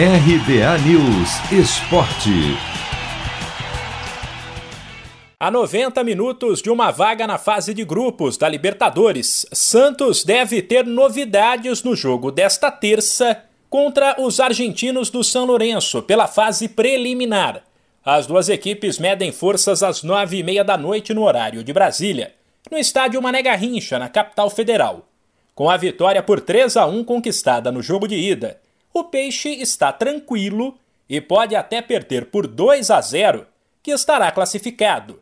RBA News Esporte. A 90 minutos de uma vaga na fase de grupos da Libertadores, Santos deve ter novidades no jogo desta terça contra os argentinos do São Lourenço pela fase preliminar. As duas equipes medem forças às nove e meia da noite no horário de Brasília, no estádio Mané Garrincha, na capital federal. Com a vitória por 3 a 1 conquistada no jogo de ida, o Peixe está tranquilo e pode até perder por 2 a 0, que estará classificado.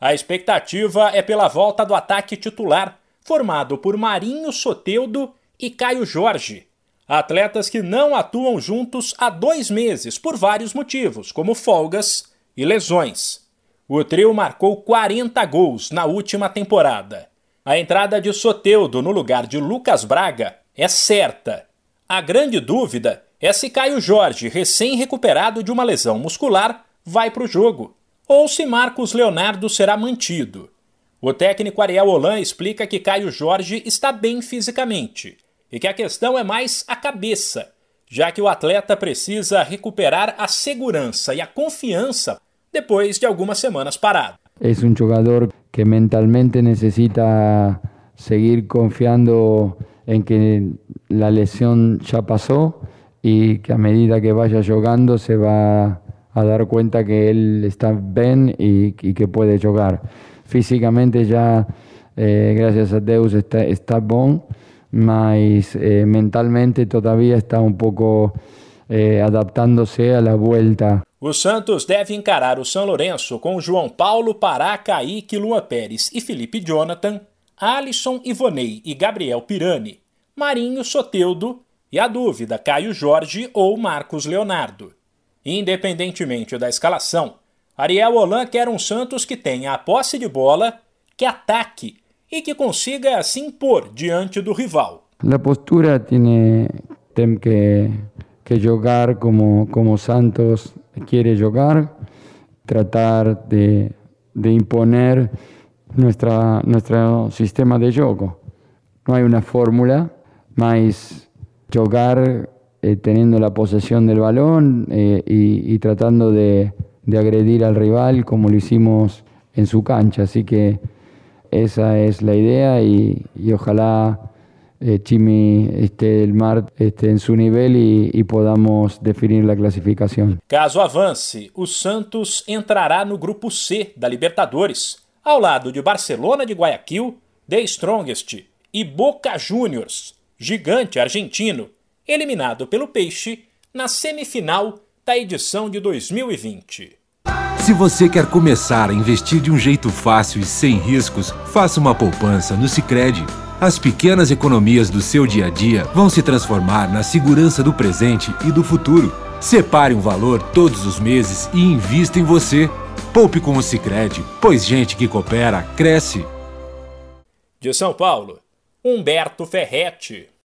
A expectativa é pela volta do ataque titular, formado por Marinho Soteudo e Caio Jorge. Atletas que não atuam juntos há dois meses por vários motivos, como folgas e lesões. O trio marcou 40 gols na última temporada. A entrada de Soteudo no lugar de Lucas Braga é certa. A grande dúvida é se Caio Jorge, recém-recuperado de uma lesão muscular, vai para o jogo ou se Marcos Leonardo será mantido. O técnico Ariel Holan explica que Caio Jorge está bem fisicamente e que a questão é mais a cabeça, já que o atleta precisa recuperar a segurança e a confiança depois de algumas semanas parado. É um jogador que mentalmente necessita seguir confiando em que a lesão já passou e que a medida que vaya jogando se vai a dar cuenta que él está bien y, que puede jugar. Físicamente ya, eh, gracias a Deus, está, está mas eh, mentalmente todavía está un poco eh, adaptándose a la vuelta. O Santos deve encarar o São Lourenço com João Paulo, Pará, Kaique, Lua Pérez e Felipe Jonathan, Alisson, Ivonei e Gabriel Pirani, Marinho Soteudo e a dúvida Caio Jorge ou Marcos Leonardo. Independentemente da escalação, Ariel Holan quer um Santos que tenha a posse de bola, que ataque e que consiga se impor diante do rival. A postura tem, tem que, que jogar como, como Santos quer jogar, tratar de, de imponer nuestra, nuestro sistema de jogo. Não há uma fórmula, mas jogar eh, teniendo la posesión del balón eh, y, tratando de, de, agredir al rival como lo hicimos en su cancha. Así que esa es la idea y, y ojalá eh, Chimi esté el mar esté en su nivel y, y, podamos definir la clasificación. Caso avance, o Santos entrará no grupo C da Libertadores, ao lado de Barcelona de Guayaquil, The Strongest e Boca Juniors, gigante argentino eliminado pelo Peixe na semifinal da edição de 2020. Se você quer começar a investir de um jeito fácil e sem riscos, faça uma poupança no Sicredi. As pequenas economias do seu dia a dia vão se transformar na segurança do presente e do futuro. Separe um valor todos os meses e invista em você. Poupe com o Sicredi, pois gente que coopera cresce. De São Paulo, Humberto Ferretti.